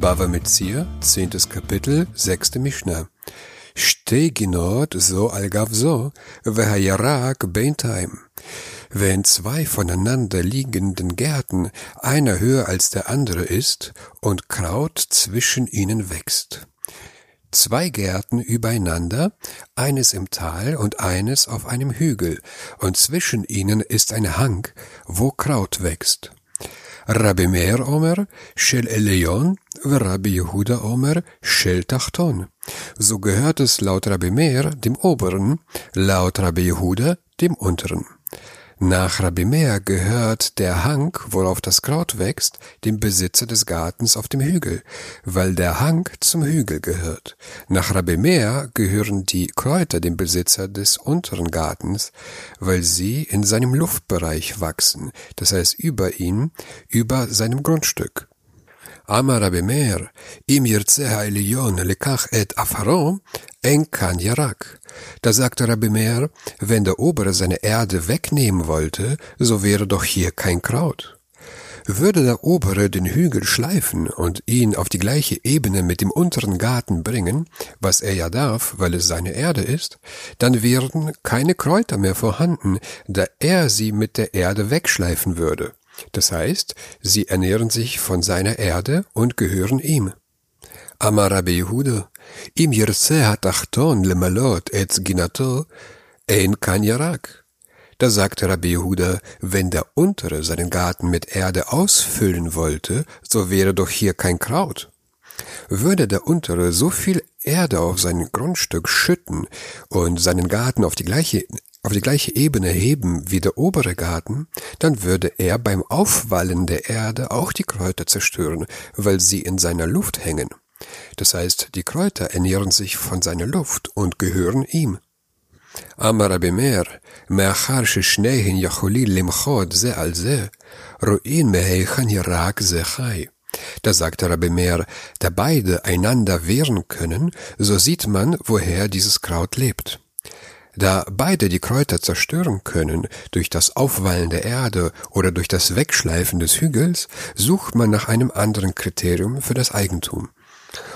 Bava Metzir, 10. Kapitel, 6. Mishnah. Shtei ginot so algav so, vehayarak beintheim. Wenn zwei voneinander liegenden Gärten einer höher als der andere ist und Kraut zwischen ihnen wächst. Zwei Gärten übereinander, eines im Tal und eines auf einem Hügel, und zwischen ihnen ist ein Hang, wo Kraut wächst. Rabbi Meir Omer, Shel Eleon, Rabbi Yehuda Omer, Shel Tachton. So gehört es laut Rabbi Meir dem Oberen, laut Rabbi Yehuda dem Unteren. Nach Rabbi Meir gehört der Hang, worauf das Kraut wächst, dem Besitzer des Gartens auf dem Hügel, weil der Hang zum Hügel gehört. Nach Rabbi Meir gehören die Kräuter dem Besitzer des unteren Gartens, weil sie in seinem Luftbereich wachsen, das heißt über ihm, über seinem Grundstück. אמר רבי מאיר, אם ירצה העליון לקח את עפרו, אין כאן ירק. Da sagte Rabbi Meir, wenn der Obere seine Erde wegnehmen wollte, so wäre doch hier kein Kraut. Würde der Obere den Hügel schleifen und ihn auf die gleiche Ebene mit dem unteren Garten bringen, was er ja darf, weil es seine Erde ist, dann wären keine Kräuter mehr vorhanden, da er sie mit der Erde wegschleifen würde. Das heißt, sie ernähren sich von seiner Erde und gehören ihm. אמר רבי יהודה, אם ירצה התחתון למלות את סגינתו, אין כאן ירק. Da sagte Rabbi Yehuda, wenn der Untere seinen Garten mit Erde ausfüllen wollte, so wäre doch hier kein Kraut. Würde der Untere so viel Erde auf sein Grundstück schütten und seinen Garten auf die gleiche auf die gleiche Ebene heben wie der obere Garten, dann würde er beim Aufwallen der Erde auch die Kräuter zerstören, weil sie in seiner Luft hängen. Das heißt, die Kräuter ernähren sich von seiner Luft und gehören ihm. אמר רבי מאיר, מאחר ששניהם יכולים למחות זה על זה, רואים מהיכן ירק זה חי. Da sagte Rabbi Meir, da beide einander wehren können, so sieht man, woher dieses Kraut lebt. Da beide die Kräuter zerstören können durch das Aufwallen der Erde oder durch das Wegschleifen des Hügels, sucht man nach einem anderen Kriterium für das Eigentum.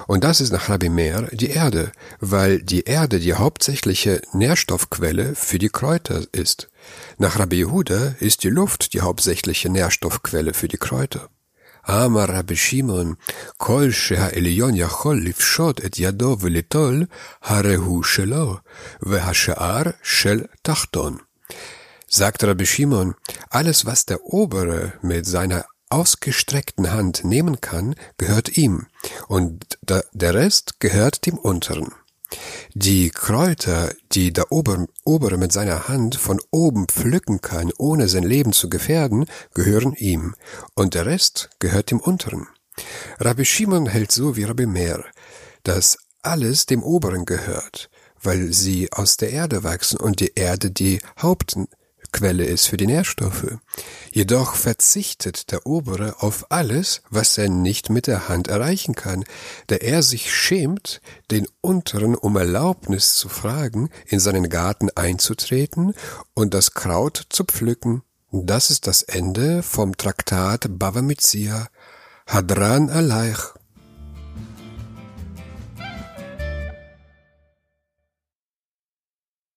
Und das ist nach Rabbi Meir die Erde, weil die Erde die hauptsächliche Nährstoffquelle für die Kräuter ist. Nach Rabbi Yehuda ist die Luft die hauptsächliche Nährstoffquelle für die Kräuter. אמר רבי שמעון, כל שהעליון יכול לפשוט את ידו וליטול, הרי הוא שלו, והשאר של תחתון. Sagt Rabbi Shimon, alles was der Obere mit seiner ausgestreckten Hand nehmen kann, gehört ihm, und der Rest gehört dem Unteren. Die Kräuter, die der Ober Obere mit seiner Hand von oben pflücken kann, ohne sein Leben zu gefährden, gehören ihm, und der Rest gehört dem Unteren. Rabbi Shimon hält so wie Rabbi Meir, dass alles dem Oberen gehört, weil sie aus der Erde wachsen und die Erde die Haupt Quelle ist für die Nährstoffe. Jedoch verzichtet der Obere auf alles, was er nicht mit der Hand erreichen kann, da er sich schämt, den Unteren um Erlaubnis zu fragen, in seinen Garten einzutreten und das Kraut zu pflücken. Das ist das Ende vom Traktat Bava Mitzia. Hadran Aleich.